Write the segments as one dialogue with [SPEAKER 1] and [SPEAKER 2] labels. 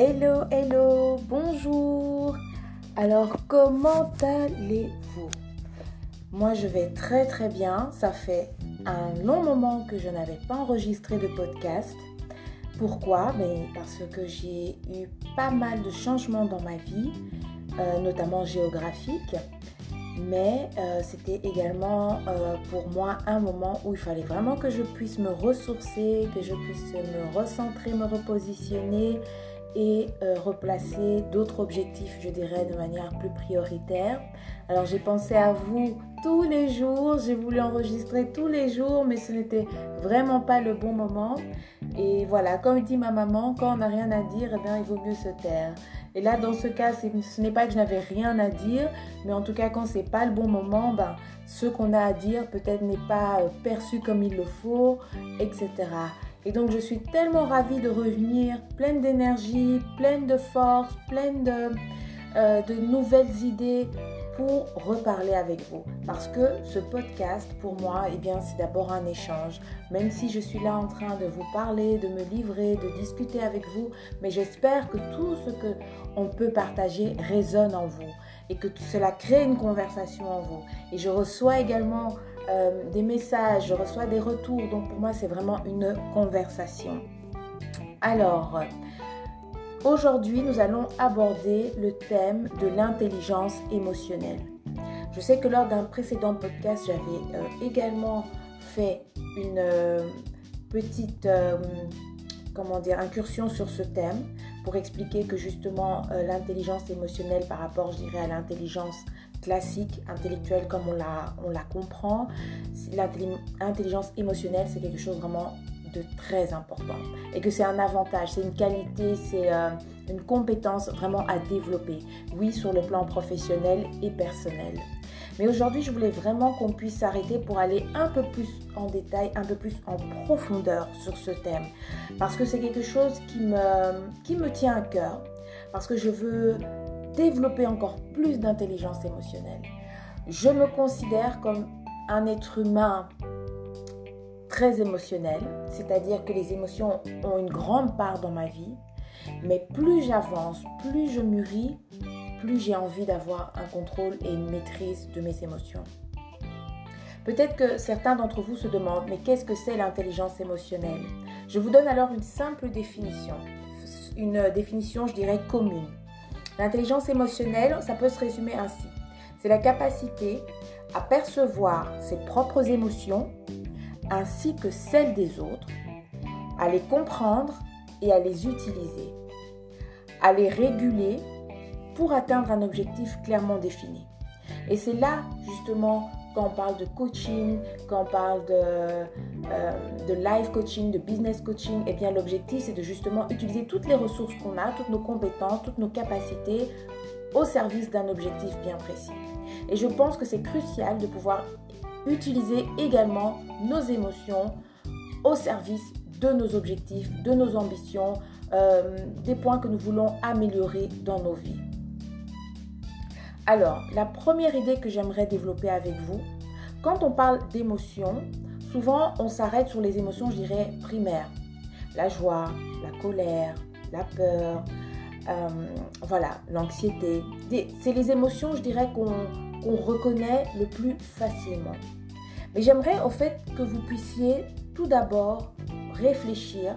[SPEAKER 1] Hello, hello, bonjour. Alors, comment allez-vous? Moi, je vais très très bien. Ça fait un long moment que je n'avais pas enregistré de podcast. Pourquoi? Ben, Parce que j'ai eu pas mal de changements dans ma vie, euh, notamment géographiques. Mais euh, c'était également euh, pour moi un moment où il fallait vraiment que je puisse me ressourcer, que je puisse me recentrer, me repositionner et euh, replacer d'autres objectifs, je dirais, de manière plus prioritaire. Alors j'ai pensé à vous tous les jours, j'ai voulu enregistrer tous les jours, mais ce n'était vraiment pas le bon moment. Et voilà, comme dit ma maman, quand on n'a rien à dire, eh bien, il vaut mieux se taire. Et là, dans ce cas, ce n'est pas que je n'avais rien à dire, mais en tout cas, quand c'est pas le bon moment, ben, ce qu'on a à dire peut-être n'est pas euh, perçu comme il le faut, etc. Et donc je suis tellement ravie de revenir pleine d'énergie, pleine de force, pleine de, euh, de nouvelles idées pour reparler avec vous. Parce que ce podcast, pour moi, eh bien, c'est d'abord un échange. Même si je suis là en train de vous parler, de me livrer, de discuter avec vous, mais j'espère que tout ce que on peut partager résonne en vous et que cela crée une conversation en vous. Et je reçois également euh, des messages, je reçois des retours. Donc pour moi, c'est vraiment une conversation. Alors, aujourd'hui, nous allons aborder le thème de l'intelligence émotionnelle. Je sais que lors d'un précédent podcast, j'avais euh, également fait une euh, petite comment dire, incursion sur ce thème pour expliquer que justement l'intelligence émotionnelle par rapport, je dirais, à l'intelligence classique, intellectuelle comme on la, on la comprend. L'intelligence émotionnelle, c'est quelque chose vraiment de très important et que c'est un avantage, c'est une qualité, c'est euh, une compétence vraiment à développer, oui, sur le plan professionnel et personnel. Mais aujourd'hui, je voulais vraiment qu'on puisse s'arrêter pour aller un peu plus en détail, un peu plus en profondeur sur ce thème. Parce que c'est quelque chose qui me, qui me tient à cœur. Parce que je veux développer encore plus d'intelligence émotionnelle. Je me considère comme un être humain très émotionnel, c'est-à-dire que les émotions ont une grande part dans ma vie, mais plus j'avance, plus je mûris, plus j'ai envie d'avoir un contrôle et une maîtrise de mes émotions. Peut-être que certains d'entre vous se demandent, mais qu'est-ce que c'est l'intelligence émotionnelle? Je vous donne alors une simple définition, une définition, je dirais, commune. L'intelligence émotionnelle, ça peut se résumer ainsi. C'est la capacité à percevoir ses propres émotions ainsi que celles des autres, à les comprendre et à les utiliser, à les réguler pour atteindre un objectif clairement défini. Et c'est là justement quand on parle de coaching, quand on parle de, euh, life coaching, de business coaching, eh bien l'objectif c'est de justement utiliser toutes les ressources qu'on a, toutes nos compétences, toutes nos capacités au service d'un objectif bien précis. Et je pense que c'est crucial de pouvoir utiliser également nos émotions au service de nos objectifs, de nos ambitions, euh, des points que nous voulons améliorer dans nos vies. Alors, la première idée que j'aimerais développer avec vous, quand on parle d'émotions, souvent on s'arrête sur les émotions, je dirais, primaires. La joie, la colère, la peur, euh, voilà, l'anxiété. C'est les émotions, je dirais, qu'on reconnaît le plus facilement. Mais j'aimerais au fait que vous puissiez tout d'abord réfléchir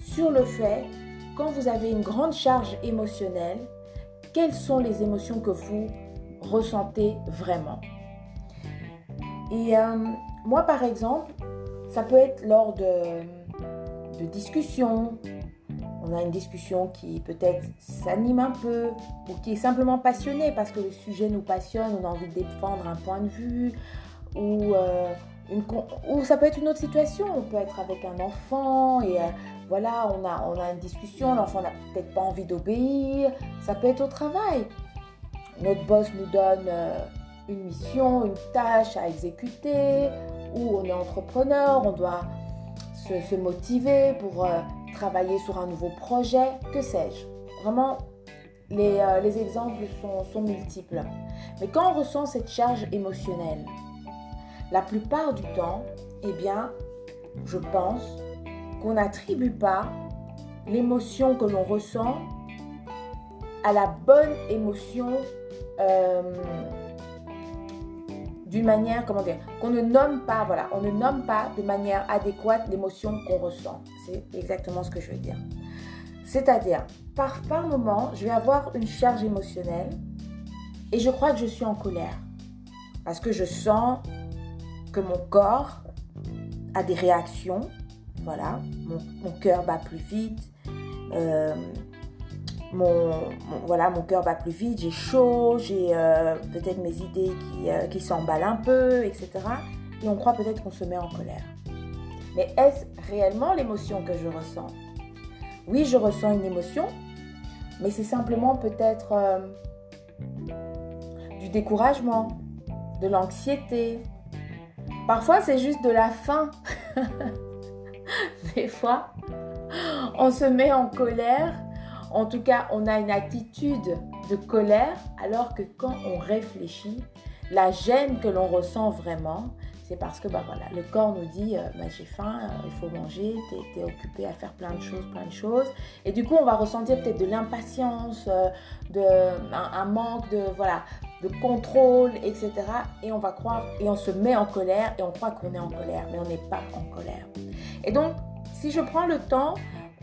[SPEAKER 1] sur le fait, quand vous avez une grande charge émotionnelle, quelles sont les émotions que vous ressentez vraiment? Et euh, moi, par exemple, ça peut être lors de discussions. On a une discussion qui peut-être s'anime un peu ou qui est simplement passionnée parce que le sujet nous passionne, on a envie de défendre un point de vue ou, euh, ça peut être une autre situation. On peut être avec un enfant et euh, voilà, on a, on a une discussion, l'enfant n'a peut-être pas envie d'obéir, ça peut être au travail. Notre boss nous donne euh, une mission, une tâche à exécuter, ou on est entrepreneur, on doit se, motiver pour travailler sur un nouveau projet, que sais-je. Vraiment, les, euh, les exemples sont, sont multiples. Mais quand on ressent cette charge émotionnelle, la plupart du temps, eh bien, je pense qu'on n'attribue pas l'émotion que l'on ressent à la bonne émotion euh, d'une manière, comment dire, qu'on ne nomme pas, voilà, on ne nomme pas de manière adéquate l'émotion qu'on ressent. C'est exactement ce que je veux dire. C'est-à-dire, par, par moment, je vais avoir une charge émotionnelle et je crois que je suis en colère. Parce que je sens que mon corps a des réactions. Voilà, mon, cœur bat plus vite. Euh, mon, voilà, mon cœur bat plus vite, j'ai chaud, j'ai euh, peut-être mes idées qui, euh, qui s'emballent un peu, etc. Et on croit peut-être qu'on se met en colère. Mais est-ce réellement l'émotion que je ressens? Oui, je ressens une émotion, mais c'est simplement peut-être du découragement, de l'anxiété. Parfois, c'est juste de la faim. Des fois, on se met en colère. En tout cas, on a une attitude de colère, alors que quand on réfléchit, la gêne que l'on ressent vraiment, c'est parce que bah, voilà, le corps nous dit euh, bah, j'ai faim, euh, il faut manger, tu es, occupé à faire plein de choses, plein de choses. Et du coup, on va ressentir peut-être de l'impatience, euh, de, un, manque de, voilà, de contrôle, etc. Et on va croire, et on se met en colère, et on croit qu'on est en colère, mais on n'est pas en colère. Et donc, si je prends le temps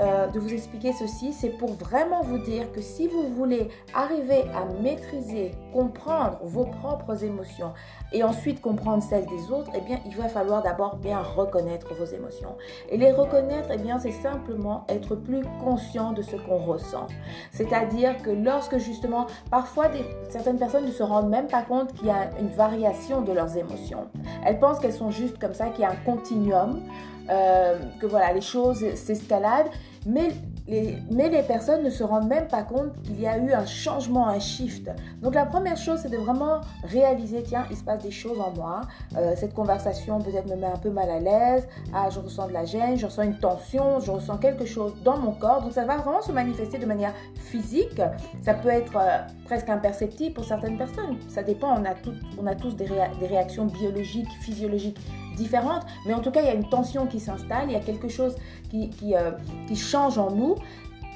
[SPEAKER 1] euh, de vous expliquer ceci, c'est pour vraiment vous dire que si vous voulez arriver à maîtriser, comprendre vos propres émotions et ensuite comprendre celles des autres, eh bien, il va falloir d'abord bien reconnaître vos émotions. Et les reconnaître, eh bien, c'est simplement être plus conscient de ce qu'on ressent. C'est-à-dire que lorsque justement, parfois, certaines personnes ne se rendent même pas compte qu'il y a une variation de leurs émotions. Elles pensent qu'elles sont juste comme ça, qu'il y a un continuum. Euh, que voilà, les choses s'escaladent, mais les, mais les personnes ne se rendent même pas compte qu'il y a eu un changement, un shift. Donc la première chose, c'est de vraiment réaliser, tiens, il se passe des choses en moi. Euh, cette conversation peut-être me met un peu mal à l'aise. Ah, je ressens de la gêne, je ressens une tension, je ressens quelque chose dans mon corps. Donc ça va vraiment se manifester de manière physique. Ça peut être euh, presque imperceptible pour certaines personnes. Ça dépend, on a, on a tous des, des réactions biologiques, physiologiques différentes, mais en tout cas, il y a une tension qui s'installe, il y a quelque chose qui, euh, qui change en nous.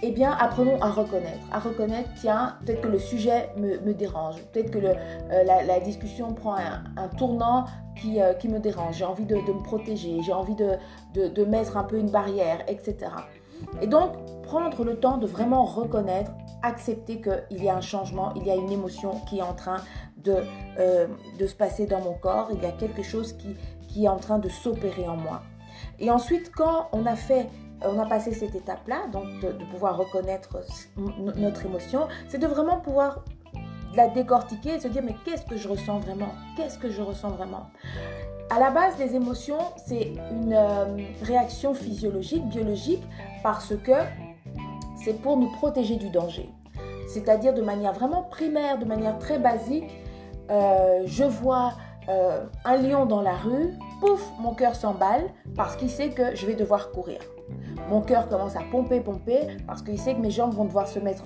[SPEAKER 1] Eh bien, apprenons à reconnaître. À reconnaître, tiens, peut-être que le sujet me, me dérange, peut-être que le, euh, la, discussion prend un, tournant qui, euh, qui, me dérange, j'ai envie de, de, me protéger, j'ai envie de, de, de mettre un peu une barrière, etc. Et donc, prendre le temps de vraiment reconnaître, accepter qu'il y a un changement, il y a une émotion qui est en train de, de se passer dans mon corps, il y a quelque chose qui, qui est en train de s'opérer en moi. Et ensuite, quand on a fait, on a passé cette étape-là, donc de, pouvoir reconnaître notre émotion, c'est de vraiment pouvoir la décortiquer et se dire mais qu'est-ce que je ressens vraiment? Qu'est-ce que je ressens vraiment? À la base, les émotions, c'est une euh, réaction physiologique, biologique, parce que c'est pour nous protéger du danger. C'est-à-dire de manière vraiment primaire, de manière très basique, euh, je vois euh, un lion dans la rue, pouf, mon cœur s'emballe parce qu'il sait que je vais devoir courir. Mon cœur commence à pomper, pomper, parce qu'il sait que mes jambes vont devoir se mettre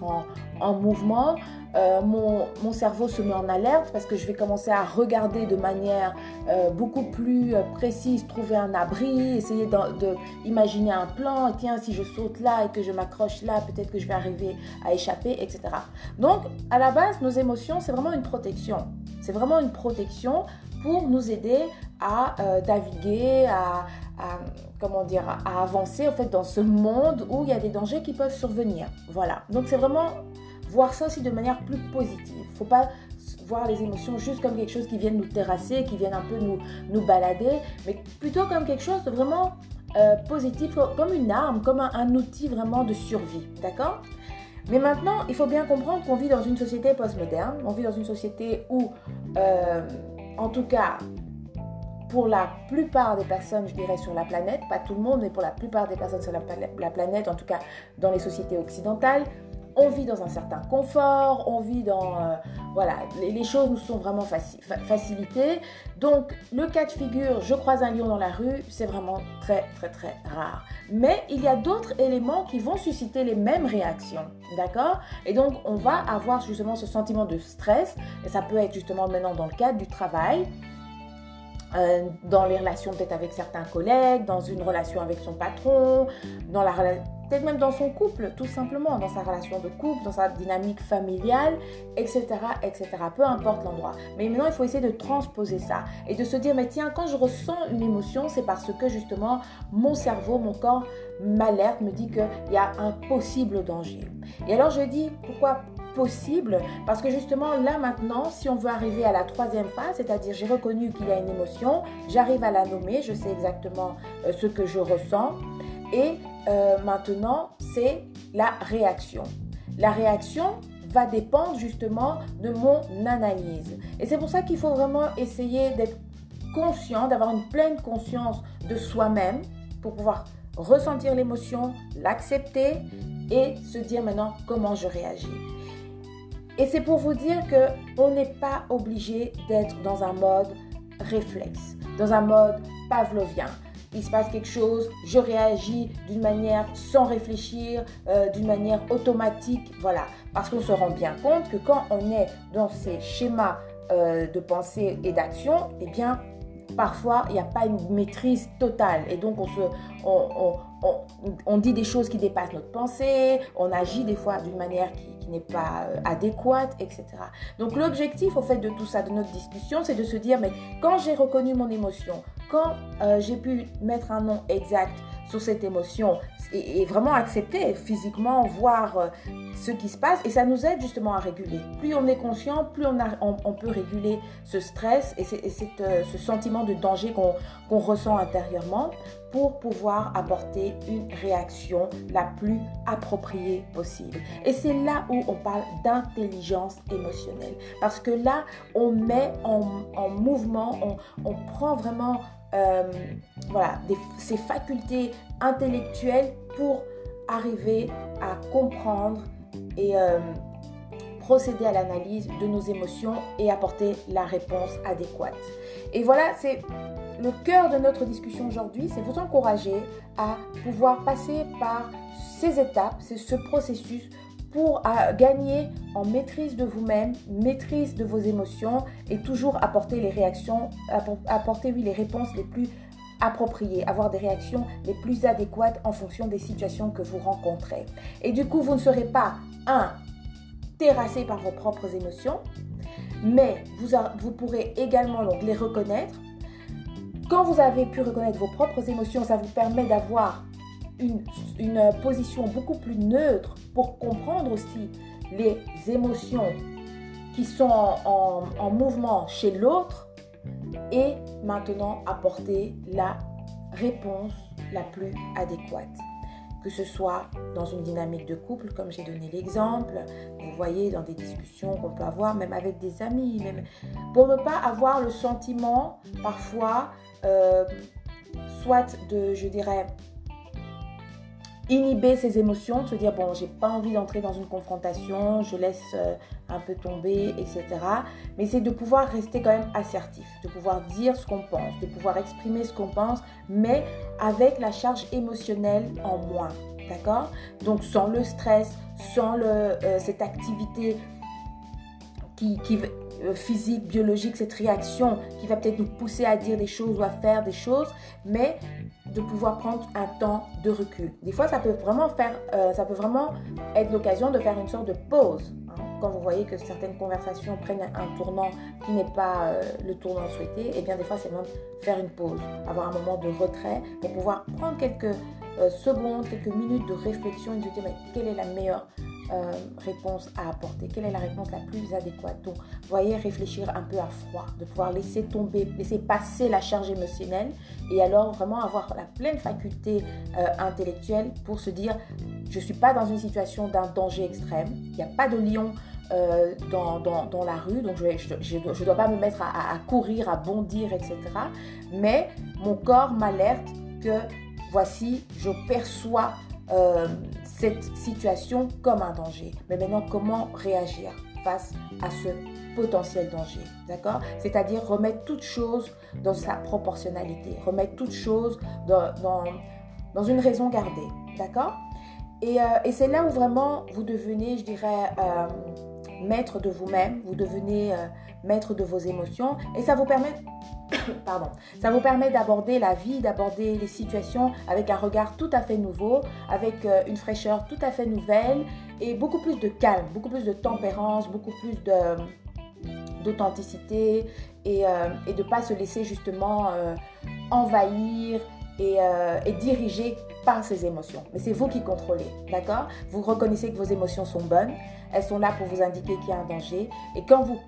[SPEAKER 1] en, mouvement. Euh, mon, cerveau se met en alerte parce que je vais commencer à regarder de manière euh, beaucoup plus précise, trouver un abri, essayer d'imaginer un plan. Tiens, si je saute là et que je m'accroche là, peut-être que je vais arriver à échapper, etc. Donc, à la base, nos émotions, c'est vraiment une protection. C'est vraiment une protection pour nous aider à euh, naviguer, à, comment dire, à avancer en fait dans ce monde où il y a des dangers qui peuvent survenir. Voilà. Donc c'est vraiment voir ça aussi de manière plus positive. Il ne faut pas voir les émotions juste comme quelque chose qui vient nous terrasser, qui vient un peu nous, nous balader, mais plutôt comme quelque chose de vraiment euh, positif, comme une arme, comme un, outil vraiment de survie. D'accord? Mais maintenant, il faut bien comprendre qu'on vit dans une société postmoderne. On vit dans une société où, euh, en tout cas, pour la plupart des personnes, je dirais, sur la planète, pas tout le monde, mais pour la plupart des personnes sur la, la planète, en tout cas dans les sociétés occidentales, on vit dans un certain confort, on vit dans... Euh, voilà, les, choses nous sont vraiment facilitées. Donc, le cas de figure, je croise un lion dans la rue, c'est vraiment très, très, très rare. Mais il y a d'autres éléments qui vont susciter les mêmes réactions, d'accord? Et donc, on va avoir justement ce sentiment de stress, et ça peut être justement maintenant dans le cadre du travail. Euh, dans les relations peut-être avec certains collègues, dans une relation avec son patron, dans la, peut-être même dans son couple, tout simplement, dans sa relation de couple, dans sa dynamique familiale, etc., etc. Peu importe l'endroit. Mais maintenant, il faut essayer de transposer ça et de se dire, mais tiens, quand je ressens une émotion, c'est parce que justement, mon cerveau, mon corps m'alerte, me dit qu'il y a un possible danger. Et alors, je dis, pourquoi possible? Parce que justement là maintenant si on veut arriver à la troisième phase c'est à dire j'ai reconnu qu'il y a une émotion j'arrive à la nommer je sais exactement euh, ce que je ressens et euh, maintenant, c'est la réaction. La réaction va dépendre justement de mon analyse. Et c'est pour ça qu'il faut vraiment essayer d'être conscient, d'avoir une pleine conscience de soi-même pour pouvoir ressentir l'émotion, l'accepter et se dire maintenant comment je réagis. Et c'est pour vous dire que on n'est pas obligé d'être dans un mode réflexe, dans un mode pavlovien il se passe quelque chose, je réagis d'une manière sans réfléchir, euh, d'une manière automatique, voilà. Parce qu'on se rend bien compte que quand on est dans ces schémas euh, de pensée et d'action, eh bien, parfois, il n'y a pas une maîtrise totale. Et donc, on, se, on, on, dit des choses qui dépassent notre pensée, on agit des fois d'une manière qui, n'est pas euh, adéquate, etc. Donc l'objectif au fait de tout ça, de notre discussion, c'est de se dire, mais quand j'ai reconnu mon émotion, quand euh, j'ai pu mettre un nom exact sur cette émotion et, vraiment accepter physiquement, voir euh, ce qui se passe et ça nous aide justement à réguler. Plus on est conscient, plus on, peut réguler ce stress et, euh, ce sentiment de danger qu'on ressent intérieurement pour pouvoir apporter une réaction la plus appropriée possible. Et c'est là où on parle d'intelligence émotionnelle. Parce que là, on met en, mouvement, on prend vraiment euh, voilà, ces facultés intellectuelles pour arriver à comprendre et euh, procéder à l'analyse de nos émotions et apporter la réponse adéquate. Et voilà, c'est le cœur de notre discussion aujourd'hui, c'est vous encourager à pouvoir passer par ces étapes, c'est ce processus pour gagner en maîtrise de vous-même, maîtrise de vos émotions et toujours apporter les réactions, apporter oui, les réponses les plus appropriées, avoir des réactions les plus adéquates en fonction des situations que vous rencontrez. Et du coup, vous ne serez pas, un, terrassé par vos propres émotions, mais vous, vous pourrez également donc les reconnaître. Quand vous avez pu reconnaître vos propres émotions, ça vous permet d'avoir une, position beaucoup plus neutre pour comprendre aussi les émotions qui sont en, mouvement chez l'autre et maintenant apporter la réponse la plus adéquate. Que ce soit dans une dynamique de couple, comme j'ai donné l'exemple, vous voyez, dans des discussions qu'on peut avoir, même avec des amis, même, pour ne pas avoir le sentiment parfois, euh, soit de, je dirais, inhiber ses émotions, se dire bon, j'ai pas envie d'entrer dans une confrontation, je laisse euh, un peu tomber, etc. Mais c'est de pouvoir rester quand même assertif, de pouvoir dire ce qu'on pense, de pouvoir exprimer ce qu'on pense, mais avec la charge émotionnelle en moins, d'accord? Donc sans le stress, sans le, euh, cette activité qui, qui euh, physique, biologique, cette réaction qui va peut-être nous pousser à dire des choses ou à faire des choses, mais de pouvoir prendre un temps de recul. Des fois, ça peut vraiment faire, euh, ça peut vraiment être l'occasion de faire une sorte de pause. Hein. Quand vous voyez que certaines conversations prennent un tournant qui n'est pas euh, le tournant souhaité, et eh bien des fois, c'est même faire une pause, avoir un moment de retrait pour pouvoir prendre quelques secondes, quelques minutes de réflexion et de dire mais quelle est la meilleure euh, réponse à apporter Quelle est la réponse la plus adéquate Donc, voyez, réfléchir un peu à froid, de pouvoir laisser tomber, laisser passer la charge émotionnelle et alors vraiment avoir la pleine faculté euh, intellectuelle pour se dire, je ne suis pas dans une situation d'un danger extrême, il n'y a pas de lion euh, dans, la rue, donc je ne dois pas me mettre à, courir, à bondir, etc. Mais mon corps m'alerte que voici, je perçois euh, cette situation comme un danger. Mais maintenant, comment réagir face à ce potentiel danger D'accord? C'est-à-dire remettre toute chose dans sa proportionnalité, remettre toute chose dans, dans, une raison gardée. D'accord? Et, euh, et c'est là où vraiment vous devenez, je dirais, euh, maître de vous-même, vous devenez maître de vos émotions et ça vous permet pardon, ça vous permet d'aborder la vie, d'aborder les situations avec un regard tout à fait nouveau, avec euh, une fraîcheur tout à fait nouvelle et beaucoup plus de calme, beaucoup plus de tempérance, beaucoup plus d'authenticité et, euh, de ne pas se laisser justement euh, envahir et, et, diriger par ses émotions. Mais c'est vous qui contrôlez, d'accord? Vous reconnaissez que vos émotions sont bonnes, elles sont là pour vous indiquer qu'il y a un danger. Et quand vous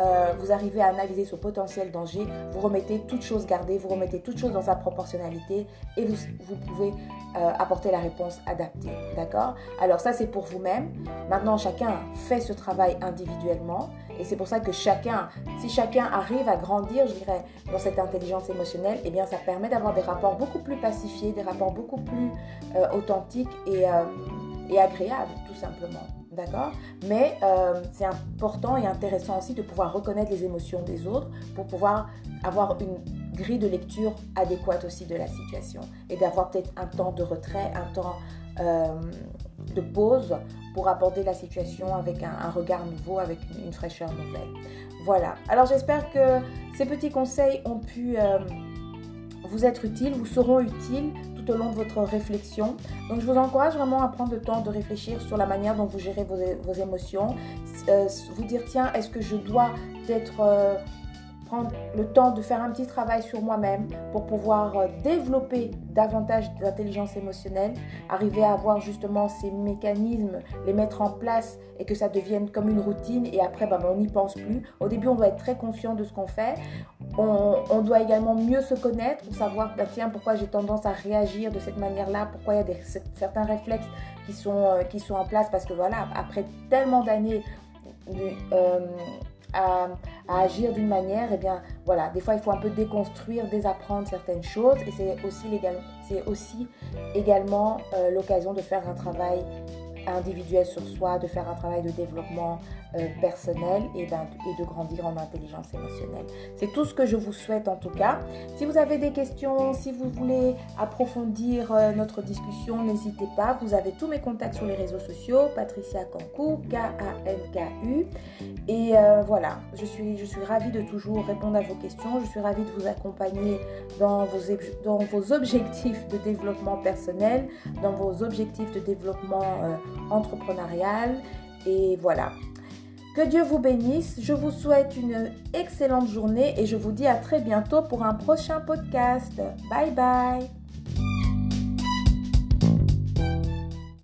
[SPEAKER 1] euh, vous arrivez à analyser ce potentiel danger, vous remettez toute chose gardée, vous remettez toute chose dans sa proportionnalité et vous, pouvez euh, apporter la réponse adaptée. D'accord? Alors ça c'est pour vous-même. Maintenant chacun fait ce travail individuellement et c'est pour ça que chacun, si chacun arrive à grandir, je dirais, dans cette intelligence émotionnelle, eh bien ça permet d'avoir des rapports beaucoup plus pacifiés, des rapports beaucoup plus euh, authentiques et, et agréables tout simplement. D'accord? Mais euh, c'est important et intéressant aussi de pouvoir reconnaître les émotions des autres pour pouvoir avoir une grille de lecture adéquate aussi de la situation et d'avoir peut-être un temps de retrait, un temps euh, de pause pour aborder la situation avec un, regard nouveau, avec une, fraîcheur nouvelle. Voilà. Alors j'espère que ces petits conseils ont pu euh, vous être utiles, vous seront utiles de votre réflexion. Donc je vous encourage vraiment à prendre le temps de réfléchir sur la manière dont vous gérez vos, émotions. Euh, vous dire tiens, est-ce que je dois être euh, prendre le temps de faire un petit travail sur moi-même pour pouvoir euh, développer davantage d'intelligence émotionnelle, arriver à avoir justement ces mécanismes, les mettre en place et que ça devienne comme une routine et après ben, on n'y pense plus. Au début on doit être très conscient de ce qu'on fait. On, doit également mieux se connaître pour savoir ben, tiens pourquoi j'ai tendance à réagir de cette manière-là, pourquoi il y a des, certains réflexes qui sont, euh, qui sont en place parce que voilà, après tellement d'années euh, à, agir d'une manière, eh bien voilà, des fois il faut un peu déconstruire, désapprendre certaines choses et c'est aussi, aussi également euh, l'occasion de faire un travail individuel sur soi, de faire un travail de développement euh, personnel et, de grandir en intelligence émotionnelle. C'est tout ce que je vous souhaite en tout cas. Si vous avez des questions, si vous voulez approfondir euh, notre discussion, n'hésitez pas. Vous avez tous mes contacts sur les réseaux sociaux, Patricia Kankou, K-A-N-K-U. Et euh, voilà, je suis, ravie de toujours répondre à vos questions. Je suis ravie de vous accompagner dans vos objectifs de développement personnel, dans vos objectifs de développement entrepreneurial. Et voilà, que Dieu vous bénisse. Je vous souhaite une excellente journée et je vous dis à très bientôt pour un prochain podcast. Bye bye.